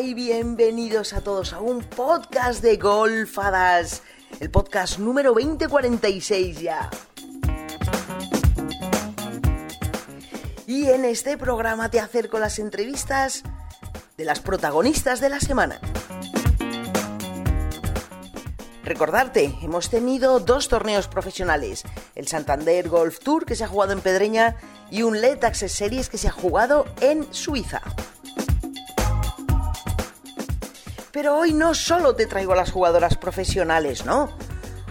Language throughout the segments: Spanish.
Y bienvenidos a todos a un podcast de Golfadas, el podcast número 2046 ya. Y en este programa te acerco las entrevistas de las protagonistas de la semana. Recordarte, hemos tenido dos torneos profesionales, el Santander Golf Tour que se ha jugado en Pedreña y un LED Series que se ha jugado en Suiza. Pero hoy no solo te traigo a las jugadoras profesionales, ¿no?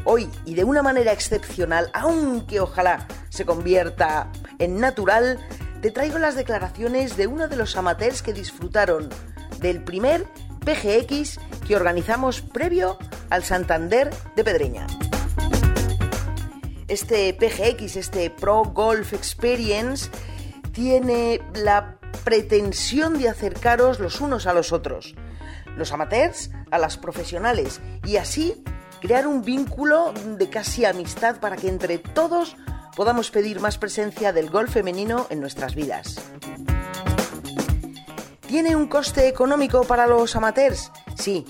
Hoy, y de una manera excepcional, aunque ojalá se convierta en natural, te traigo las declaraciones de uno de los amateurs que disfrutaron del primer PGX que organizamos previo al Santander de Pedreña. Este PGX, este Pro Golf Experience, tiene la pretensión de acercaros los unos a los otros, los amateurs a las profesionales, y así crear un vínculo de casi amistad para que entre todos podamos pedir más presencia del golf femenino en nuestras vidas. ¿Tiene un coste económico para los amateurs? Sí,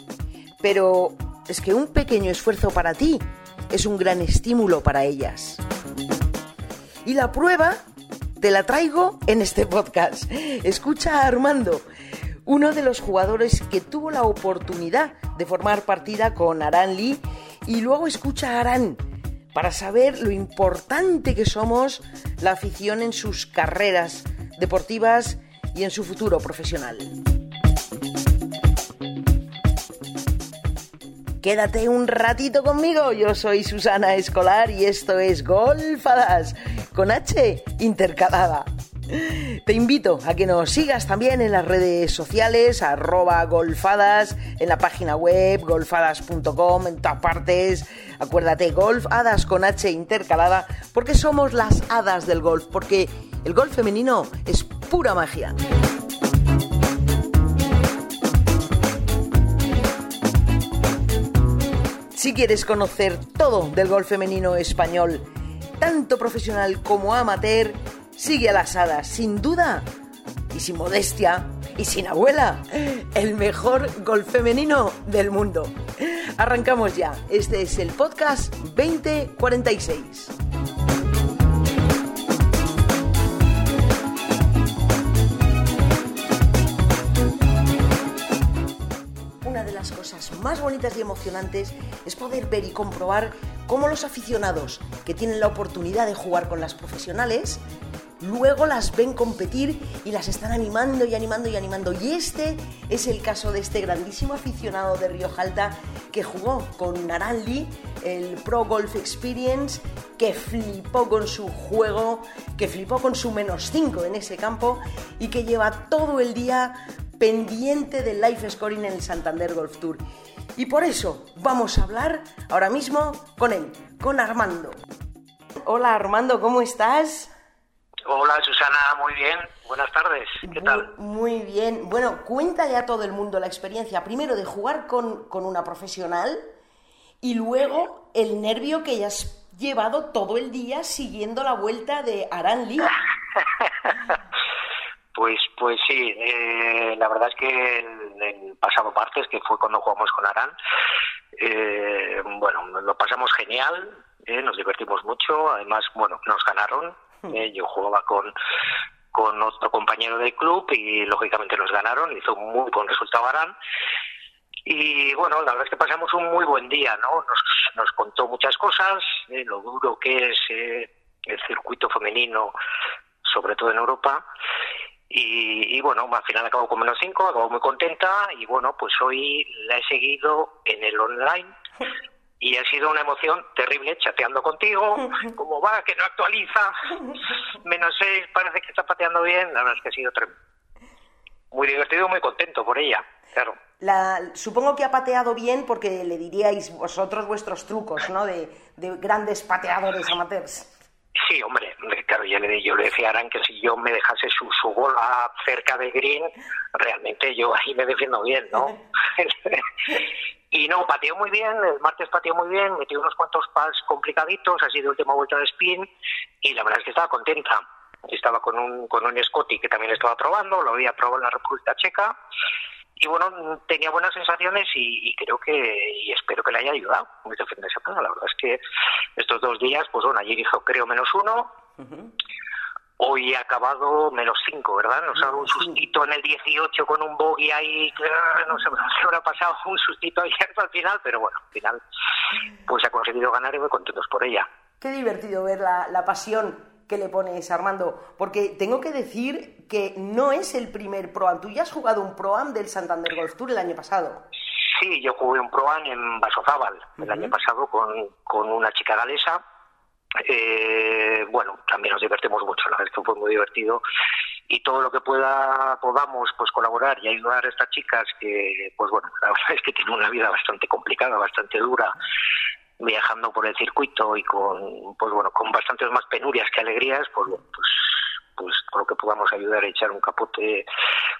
pero es que un pequeño esfuerzo para ti es un gran estímulo para ellas. Y la prueba te la traigo en este podcast. Escucha a Armando, uno de los jugadores que tuvo la oportunidad de formar partida con Aran Lee, y luego escucha a Aran para saber lo importante que somos la afición en sus carreras deportivas y en su futuro profesional. Quédate un ratito conmigo, yo soy Susana Escolar y esto es Golfadas con H intercalada. Te invito a que nos sigas también en las redes sociales, arroba golfadas, en la página web, golfadas.com, en todas partes. Acuérdate, golfadas con H intercalada, porque somos las hadas del golf, porque el golf femenino es pura magia. Si quieres conocer todo del golf femenino español, tanto profesional como amateur, sigue a las hadas, sin duda y sin modestia y sin abuela, el mejor golf femenino del mundo. Arrancamos ya, este es el podcast 2046. más bonitas y emocionantes es poder ver y comprobar cómo los aficionados que tienen la oportunidad de jugar con las profesionales luego las ven competir y las están animando y animando y animando. Y este es el caso de este grandísimo aficionado de Río Jalta que jugó con Naranli, el Pro Golf Experience, que flipó con su juego, que flipó con su menos 5 en ese campo y que lleva todo el día pendiente del live scoring en el Santander Golf Tour. Y por eso vamos a hablar ahora mismo con él, con Armando. Hola Armando, ¿cómo estás? Hola Susana, muy bien. Buenas tardes. ¿Qué tal? Muy, bien. Bueno, cuéntale a todo el mundo la experiencia, primero de jugar con, con una profesional y luego el nervio que ya has llevado todo el día siguiendo la vuelta de Aran Lee. Pues, pues sí, eh, la verdad es que el, pasado martes, que fue cuando jugamos con Arán, eh, bueno, lo pasamos genial, eh, nos divertimos mucho, además, bueno, nos ganaron, hmm. yo jugaba con, con otro compañero del club y lógicamente nos ganaron, hizo un muy buen resultado Arán. Y bueno, la verdad es que pasamos un muy buen día, ¿no? Nos, nos contó muchas cosas, lo duro que es el circuito femenino, sobre todo en Europa, y, bueno, al final acabo con menos 5, acabo muy contenta y bueno, pues hoy la he seguido en el online y ha sido una emoción terrible chateando contigo, cómo va, que no actualiza, menos 6, parece que está pateando bien, la verdad es que ha sido tremendo. Muy divertido, muy contento por ella, claro. La, supongo que ha pateado bien porque le diríais vosotros vuestros trucos, ¿no? De, de grandes pateadores amateurs. Sí, hombre, claro, ya le, yo le decía a Aran que si yo me dejase su, su bola cerca de green, realmente yo ahí me defiendo bien, ¿no? y no, pateó muy bien, el martes pateó muy bien, metió unos cuantos pas complicaditos, así de última vuelta de spin, y la verdad es que estaba contenta. Estaba con un, con un Scotty que también estaba probando, lo había probado en la República Checa, y bueno, tenía buenas sensaciones y, creo que, y espero que le haya ayudado este fin de semana. La verdad es que estos dos días, pues bueno, ayer hizo creo menos uno, hoy ha acabado menos cinco, ¿verdad? Nos ha dado un sustito en el 18 con un bogey ahí, no sé, se habrá pasado un sustito ayer al final, pero bueno, al final pues ha conseguido ganar y muy contentos por ella. Qué divertido ver la, la pasión que le pones, Armando, porque tengo que decir que no es el primer Pro-Am. Tú ya has jugado un Pro-Am del Santander Golf Tour el año pasado. Sí, yo jugué un Pro-Am en Basozábal el año pasado con, con una chica galesa. Eh, bueno, también nos divertimos mucho, la verdad es que fue muy divertido. Y todo lo que pueda podamos pues colaborar y ayudar a estas chicas que pues bueno la verdad es que tienen una vida bastante complicada bastante dura viajando por el circuito y con pues bueno con bastantes más penurias que alegrías pues pues pues con lo que podamos ayudar a echar un capote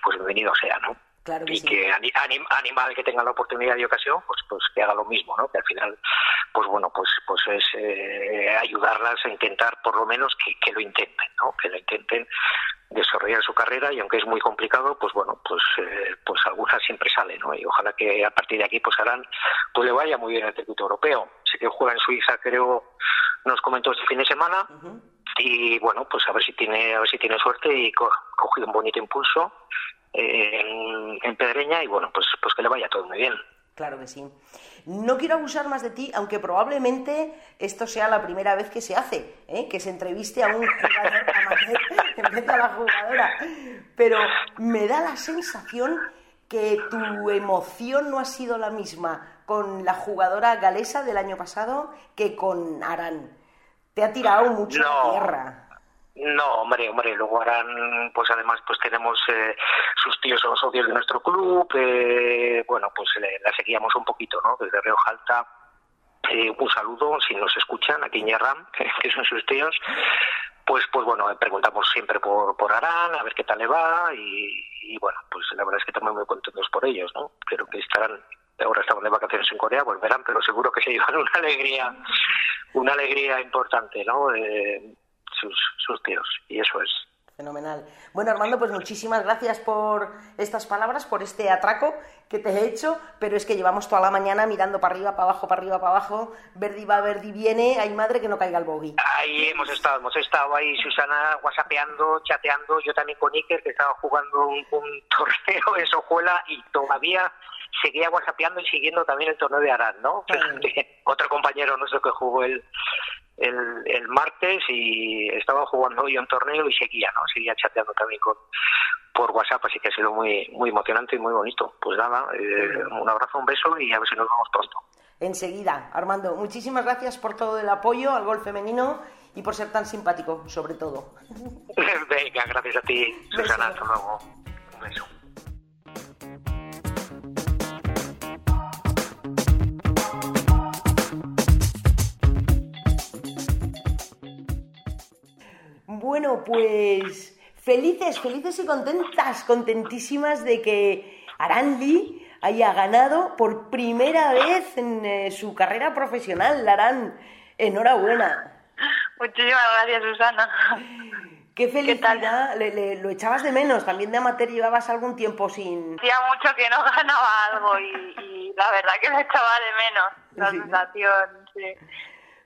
pues bienvenido sea no y que animal que tenga la oportunidad y ocasión pues pues que haga lo mismo no que al final pues bueno pues pues es eh, ayudarlas a intentar por lo menos que, que lo intenten no que lo intenten desarrollar su carrera y aunque es muy complicado pues bueno pues eh, pues algunas siempre sale no y ojalá que a partir de aquí pues harán pues le vaya muy bien el circuito europeo. Sé que juega en Suiza creo nos comentó este fin de semana. Y bueno pues a ver si tiene a ver si tiene suerte y co cogido un bonito impulso en, en Pedreña y bueno pues pues que le vaya todo muy bien Claro que sí. No quiero abusar más de ti, aunque probablemente esto sea la primera vez que se hace, ¿eh? que se entreviste a un jugador amateur en vez de a la jugadora. Pero me da la sensación que tu emoción no ha sido la misma con la jugadora galesa del año pasado que con Arán. Te ha tirado mucho la tierra. No, hombre, hombre, luego harán, pues además, pues tenemos eh, sus tíos son socios de nuestro club, eh, bueno, pues la seguíamos un poquito, ¿no? Desde Río Jalta, eh, un saludo, si nos escuchan, aquí en que son sus tíos, pues, pues bueno, preguntamos siempre por, por Arán, a ver qué tal le va, y, bueno, pues la verdad es que estamos muy contentos por ellos, ¿no? Creo que estarán ahora estamos de vacaciones en Corea, volverán, pero seguro que se llevan una alegría, una alegría importante, ¿no? Sus, tíos. Y eso es. Fenomenal. Bueno, Armando, pues muchísimas gracias por estas palabras, por este atraco que te he hecho, pero es que llevamos toda la mañana mirando para arriba, para abajo, para arriba, para abajo, Verdi va, Verdi viene, hay madre que no caiga el bogey. Ahí hemos estado, hemos estado ahí, Susana, whatsappeando, chateando, yo también con Iker, que estaba jugando un, torneo en Sojuela y todavía seguía whatsappeando y siguiendo también el torneo de Arán, ¿no? Otro compañero nuestro que jugó el, el, el, martes y estaba jugando hoy un torneo y seguía, ¿no? Seguía chateando también con por WhatsApp, así que ha sido muy muy emocionante y muy bonito. Pues nada, eh, un abrazo, un beso y a ver si nos vemos pronto. Enseguida, Armando, muchísimas gracias por todo el apoyo al gol femenino y por ser tan simpático, sobre todo. Venga, gracias a ti, Susana. Hasta luego. Un beso. Pues felices, felices y contentas, contentísimas de que Arandi haya ganado por primera vez en eh, su carrera profesional. Larán, enhorabuena. Muchísimas gracias, Susana. Qué felicidad, le, lo echabas de menos, también de amateur llevabas algún tiempo sin... Hacía mucho que no ganaba algo y, la verdad que lo echaba de menos, la sensación, sí.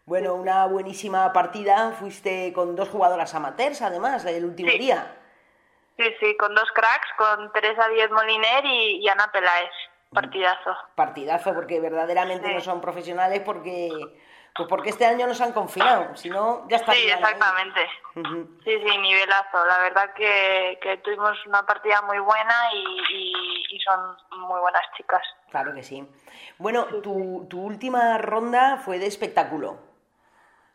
Bueno, una buenísima partida. Fuiste con dos jugadoras amateurs, además, el último día. Sí, sí, con dos cracks, con Teresa Díez Moliner y, Ana Peláez. Partidazo. Partidazo, porque verdaderamente no son profesionales porque pues porque este año nos han confinado, si no, ya está. Sí, exactamente. Sí, sí, nivelazo. La verdad que, que tuvimos una partida muy buena y, y, son muy buenas chicas. Claro que sí. Bueno, tu, tu última ronda fue de espectáculo.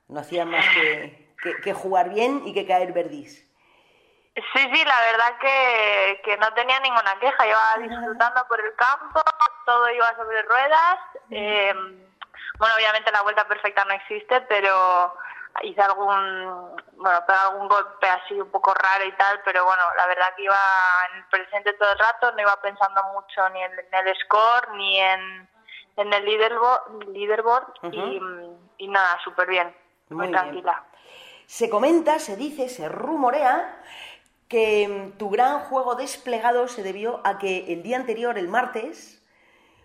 No hacían más que, que, jugar bien y que caer verdis. Sí, sí, la verdad que, que no tenía ninguna queja. Iba disfrutando por el campo, todo iba sobre ruedas. Eh, bueno, obviamente la vuelta perfecta no existe, pero hice algún, bueno, algún golpe así un poco raro y tal, pero bueno, la verdad que iba en el presente todo el rato, no iba pensando mucho ni en, el score ni en, en el leaderboard, leaderboard y, y nada, súper bien. Muy, tranquila. Se comenta, se dice, se rumorea que mm, tu gran juego desplegado se debió a que el día anterior, el martes,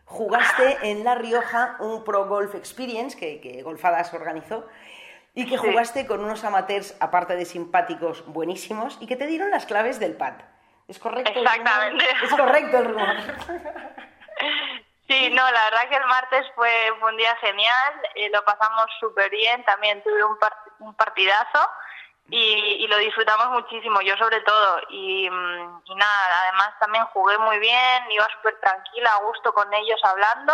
jugaste en La Rioja un Pro Golf Experience que, que Golfadas organizó y que jugaste con unos amateurs, aparte de simpáticos, buenísimos y que te dieron las claves del pad. ¿Es correcto? Exactamente. Es correcto el rumor. Sí, no, la verdad que el martes fue, un día genial, eh, lo pasamos súper bien, también tuve un, un partidazo y, lo disfrutamos muchísimo, yo sobre todo. Y, mm, y nada, además también jugué muy bien, iba súper tranquila, a gusto con ellos hablando.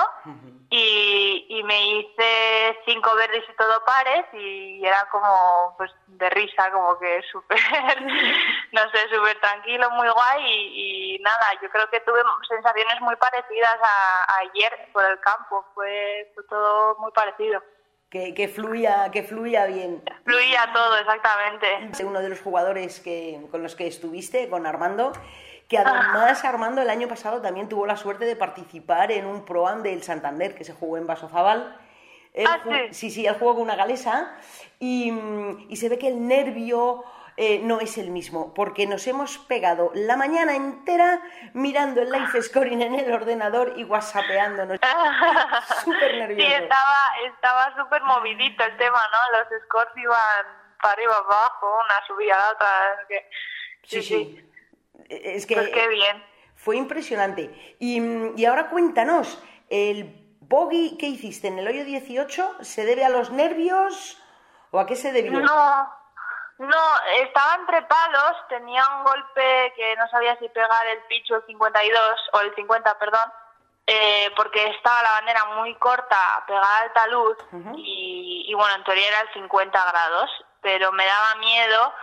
y, y, me hice cinco verdes y todo pares y era como pues de risa, como que súper, no sé, súper tranquilo, muy guay. Y, nada, yo creo que tuve sensaciones muy parecidas a, ayer por el campo, fue, fue todo muy parecido que, fluya, que fluya bien. Fluía todo, exactamente. Uno de los jugadores que, con los que estuviste, con Armando, que además Armando el año pasado también tuvo la suerte de participar en un Pro-Am del Santander que se jugó en Vasozabal. Ah, sí. sí, sí, él jugó con una galesa y, y se ve que el nervio eh, no es el mismo, porque nos hemos pegado la mañana entera mirando el live scoring en el ordenador y whatsappeándonos. súper nervioso. Sí, estaba estaba súper movidito el tema, ¿no? Los scores iban para arriba, abajo, una subida, la otra. Sí, sí, Es que pues qué bien. Fue impresionante. Y, y ahora cuéntanos, ¿el bogey que hiciste en el hoyo 18 se debe a los nervios o a qué se debió? No, no, estaba entre palos, tenía un golpe que no sabía si pegar el picho el 52 o el 50, perdón, eh, porque estaba la bandera muy corta, pegada a alta luz y, bueno, en teoría era el 50 grados, pero me daba miedo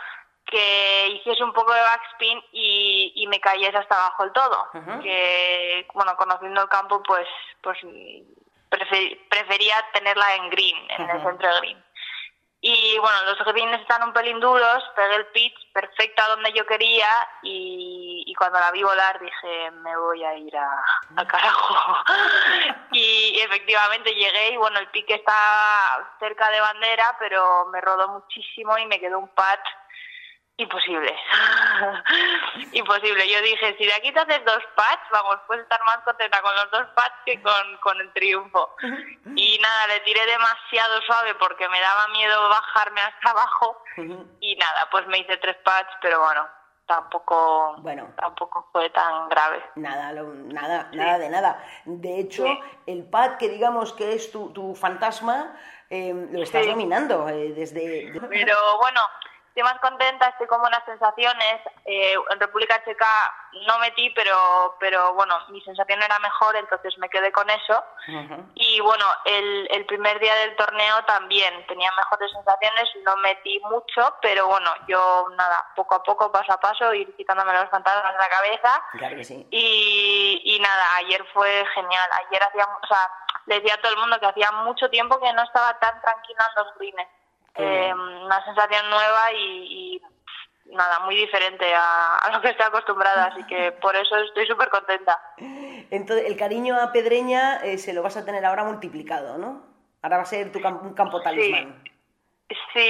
que hiciese un poco de backspin y, y me cayese hasta abajo el todo. Que, bueno, conociendo el campo, pues, pues prefería tenerla en green, en el centro de green. Y bueno, los greens están un pelín duros, pegué el pitch perfecto a donde yo quería y, cuando la vi volar dije, me voy a ir a, a carajo. y efectivamente llegué y bueno, el pique está cerca de bandera, pero me rodó muchísimo y me quedó un pat Imposible. Imposible. Yo dije, si de aquí te haces dos pads, vamos, puedes estar más contenta con los dos pads que con, con el triunfo. Y nada, le tiré demasiado suave porque me daba miedo bajarme hasta abajo. Y nada, pues me hice tres pads, pero bueno, tampoco bueno tampoco fue tan grave nada nada nada de nada de hecho el pad que digamos que es tu, tu fantasma eh, lo estás dominando eh, desde pero bueno estoy más contenta, estoy con buenas sensaciones. Eh, en República Checa no metí, pero, pero bueno, mi sensación era mejor, entonces me quedé con eso. Y bueno, el, el primer día del torneo también tenía mejores sensaciones, no metí mucho, pero bueno, yo nada, poco a poco, paso a paso, ir quitándome los fantasmas de la cabeza. Claro que sí. Y, y nada, ayer fue genial. Ayer hacía, o sea, le decía a todo el mundo que hacía mucho tiempo que no estaba tan tranquila en los greens eh, una sensación nueva y, nada, muy diferente a, lo que estoy acostumbrada, así que por eso estoy súper contenta. Entonces, el cariño a Pedreña eh, se lo vas a tener ahora multiplicado, ¿no? Ahora va a ser tu un campo talismán. Sí,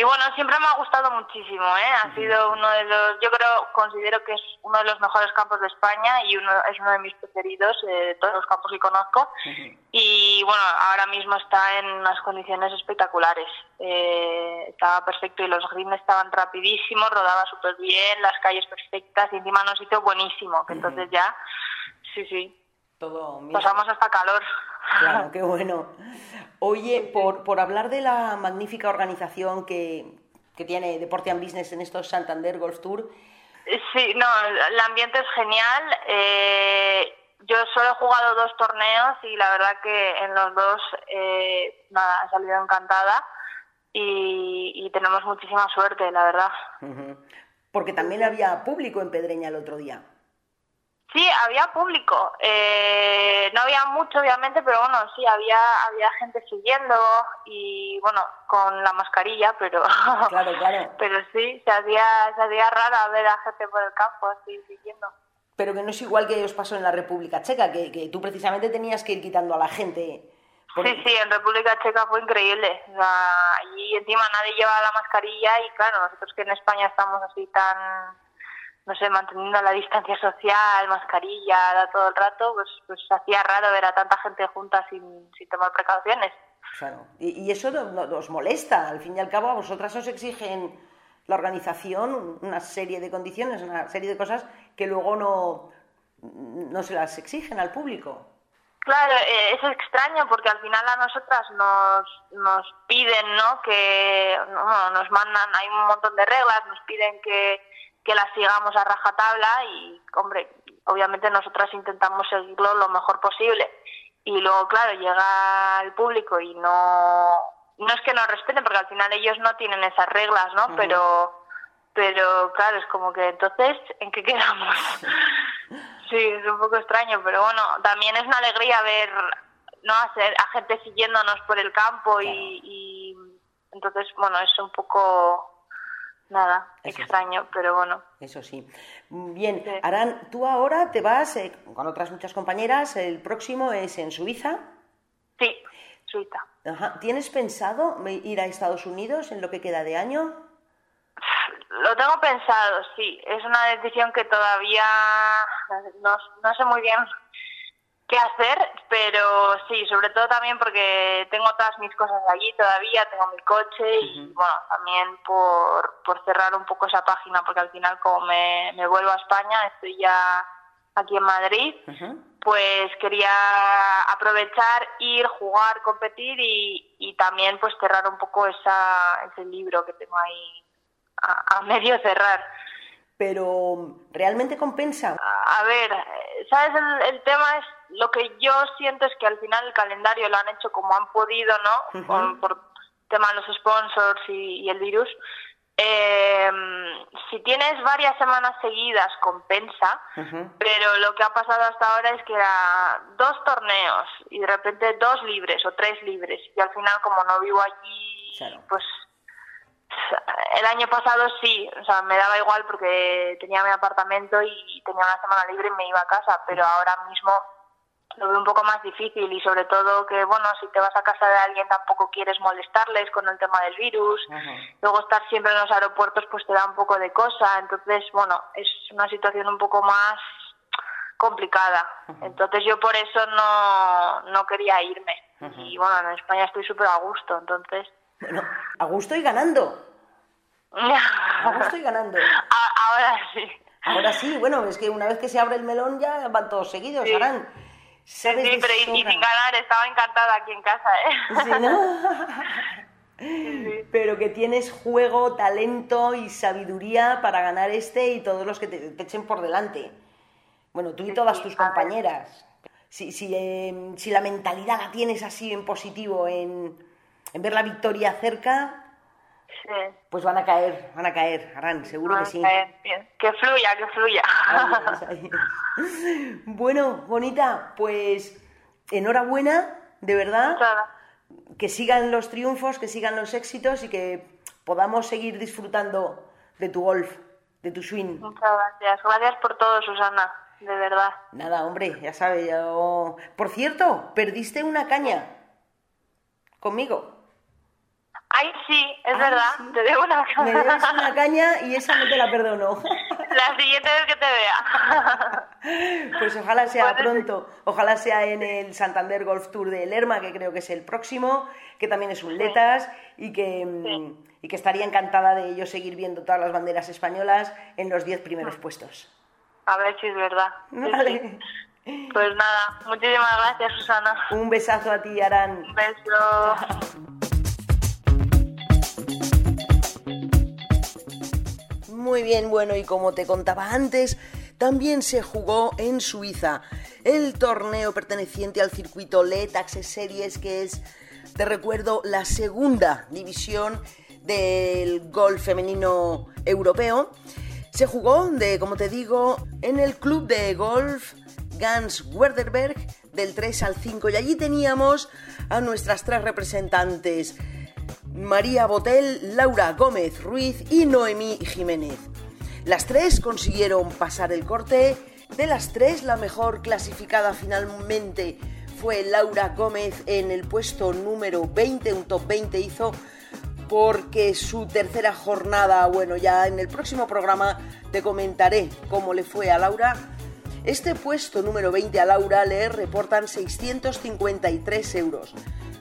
bueno, siempre me ha gustado muchísimo, ¿eh? Ha sido uno de los, yo creo, considero que es uno de los mejores campos de España y uno es uno de mis preferidos eh, de todos los campos que conozco. Y bueno, ahora mismo está en unas condiciones espectaculares. Eh, estaba perfecto y los greens estaban rapidísimos, rodaba súper bien, las calles perfectas y encima nos hizo buenísimo, que entonces ya, sí, sí. Todo Pasamos hasta calor. Claro, qué bueno. Oye, por, por hablar de la magnífica organización que, que tiene Deporte and Business en estos Santander Golf Tour. Sí, no, el ambiente es genial. Eh, yo solo he jugado dos torneos y la verdad que en los dos eh, nada, he salido encantada y, y, tenemos muchísima suerte, la verdad. Porque también había público en Pedreña el otro día. Sí, había público. Eh, no había mucho, obviamente, pero bueno, sí, había había gente siguiendo y, bueno, con la mascarilla, pero claro, claro. pero sí, se hacía, se hacía raro ver a gente por el campo así siguiendo. Pero que no es igual que os pasó en la República Checa, que, que tú precisamente tenías que ir quitando a la gente. Sí, sí, en República Checa fue increíble. O sea, allí encima nadie llevaba la mascarilla y claro, nosotros que en España estamos así tan no sé, manteniendo la distancia social, mascarilla, todo el rato, pues, pues hacía raro ver a tanta gente junta sin, sin tomar precauciones. Claro, y, eso os molesta, al fin y al cabo a vosotras os exigen la organización una serie de condiciones, una serie de cosas que luego no, no se las exigen al público. Claro, eh, es extraño porque al final a nosotras nos, nos piden, ¿no? Que no, nos mandan, hay un montón de reglas, nos piden que, que las sigamos a rajatabla y, hombre, obviamente nosotras intentamos seguirlo lo mejor posible. Y luego, claro, llega el público y no, no es que no respeten, porque al final ellos no tienen esas reglas, ¿no? Pero pero claro, es como que entonces, ¿en qué quedamos? sí, es un poco extraño, pero bueno, también es una alegría ver no a, a gente siguiéndonos por el campo y, entonces, bueno, es un poco nada, extraño, pero bueno. Eso sí. Bien, Arán, tú ahora te vas eh, con otras muchas compañeras, el próximo es en Suiza. Sí, Suiza. ¿Tienes pensado ir a Estados Unidos en lo que queda de año? Lo tengo pensado, sí. Es una decisión que todavía no, no sé muy bien qué hacer, pero sí, sobre todo también porque tengo todas mis cosas allí todavía, tengo mi coche y bueno, también por, por cerrar un poco esa página, porque al final como me, me vuelvo a España, estoy ya aquí en Madrid, pues quería aprovechar, ir, jugar, competir y, y también pues cerrar un poco esa, ese libro que tengo ahí a, medio cerrar. Pero, ¿realmente compensa? A, ver, ¿sabes? El, tema es, lo que yo siento es que al final el calendario lo han hecho como han podido, ¿no? por tema de los sponsors y, el virus. Eh, si tienes varias semanas seguidas compensa, pero lo que ha pasado hasta ahora es que era dos torneos y de repente dos libres o tres libres y al final como no vivo allí, pues el año pasado sí, o sea, me daba igual porque tenía mi apartamento y tenía una semana libre y me iba a casa, pero ahora mismo lo veo un poco más difícil y sobre todo que, bueno, si te vas a casa de alguien tampoco quieres molestarles con el tema del virus, luego estar siempre en los aeropuertos pues te da un poco de cosa, entonces, bueno, es una situación un poco más complicada. Entonces yo por eso no, no quería irme. Y bueno, en España estoy súper a gusto, entonces... Bueno, a gusto y ganando. A gusto y ganando. Ahora sí. Ahora sí, bueno, es que una vez que se abre el melón ya van todos seguidos, sí. Sí, pero y, sin ganar, estaba encantada aquí en casa, ¿eh? Pero que tienes juego, talento y sabiduría para ganar este y todos los que te, echen por delante. Bueno, tú y todas tus compañeras. Si, si, em, si la mentalidad la tienes así en positivo, en, en ver la victoria cerca, pues van a caer, van a caer, Arán, seguro que sí. Que fluya, que fluya. bueno, bonita, pues enhorabuena, de verdad. Que sigan los triunfos, que sigan los éxitos y que podamos seguir disfrutando de tu golf, de tu swing. Muchas gracias. Gracias por todo, Susana, de verdad. Nada, hombre, ya sabes, yo... Por cierto, perdiste una caña conmigo. Ay, sí, es verdad, te debo una caña. Me debes una caña y esa no te la perdono. La siguiente vez que te vea. Pues ojalá sea pronto, ojalá sea en el Santander Golf Tour de Lerma, que creo que es el próximo, que también es un Letas y que, mm, y que estaría encantada de yo seguir viendo todas las banderas españolas en los diez primeros puestos. A ver si es verdad. Vale. Pues nada, muchísimas gracias, Susana. Un besazo a ti, Aran. Un beso. Muy bien, bueno, y como te contaba antes, también se jugó en Suiza el torneo perteneciente al circuito LED Access Series, que es, te recuerdo, la segunda división del golf femenino europeo. Se jugó, de, como te digo, en el club de golf Gans Werderberg del 3 al 5 y allí teníamos a nuestras tres representantes María Botel, Laura Gómez Ruiz y Noemí Jiménez. Las tres consiguieron pasar el corte. De las tres, la mejor clasificada finalmente fue Laura Gómez en el puesto número 20, un top 20 hizo porque su tercera jornada, bueno, ya en el próximo programa te comentaré cómo le fue a Laura. Este puesto número 20 a Laura le reportan 653 euros.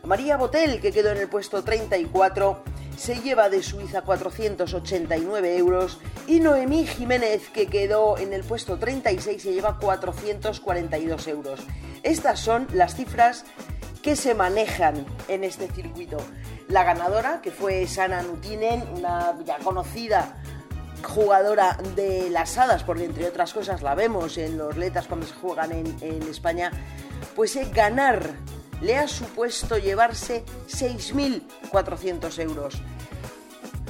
María Botel, que quedó en el puesto 34, se lleva de Suiza 489 euros y Noemí Jiménez, que quedó en el puesto 36, se lleva 442 euros. Estas son las cifras que se manejan en este circuito. La ganadora, que fue Sana Nutinen, una ya conocida jugadora de las hadas, porque entre otras cosas la vemos en los letas cuando se juegan en, en España, pues es ganar le ha supuesto llevarse 6.400 euros.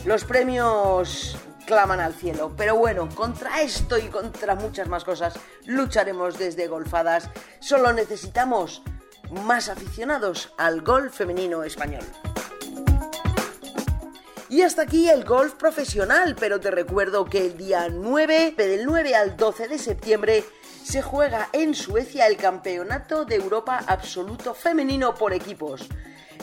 Los premios claman al cielo, pero bueno, contra esto y contra muchas más cosas lucharemos desde Golfadas. Solo necesitamos más aficionados al golf femenino español. Y hasta aquí el golf profesional, pero te recuerdo que el día 9, del 9 al 12 de septiembre, se juega en Suecia el Campeonato de Europa Absoluto Femenino por equipos.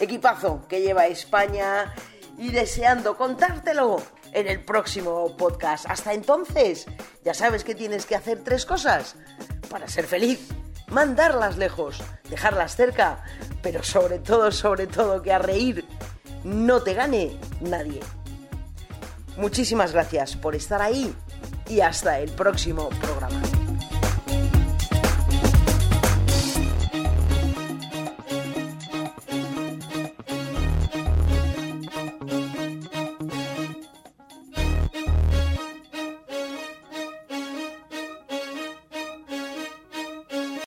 Equipazo que lleva España y deseando contártelo en el próximo podcast. Hasta entonces, ya sabes que tienes que hacer tres cosas para ser feliz. Mandarlas lejos, dejarlas cerca, pero sobre todo, sobre todo que a reír no te gane nadie. Muchísimas gracias por estar ahí y hasta el próximo programa.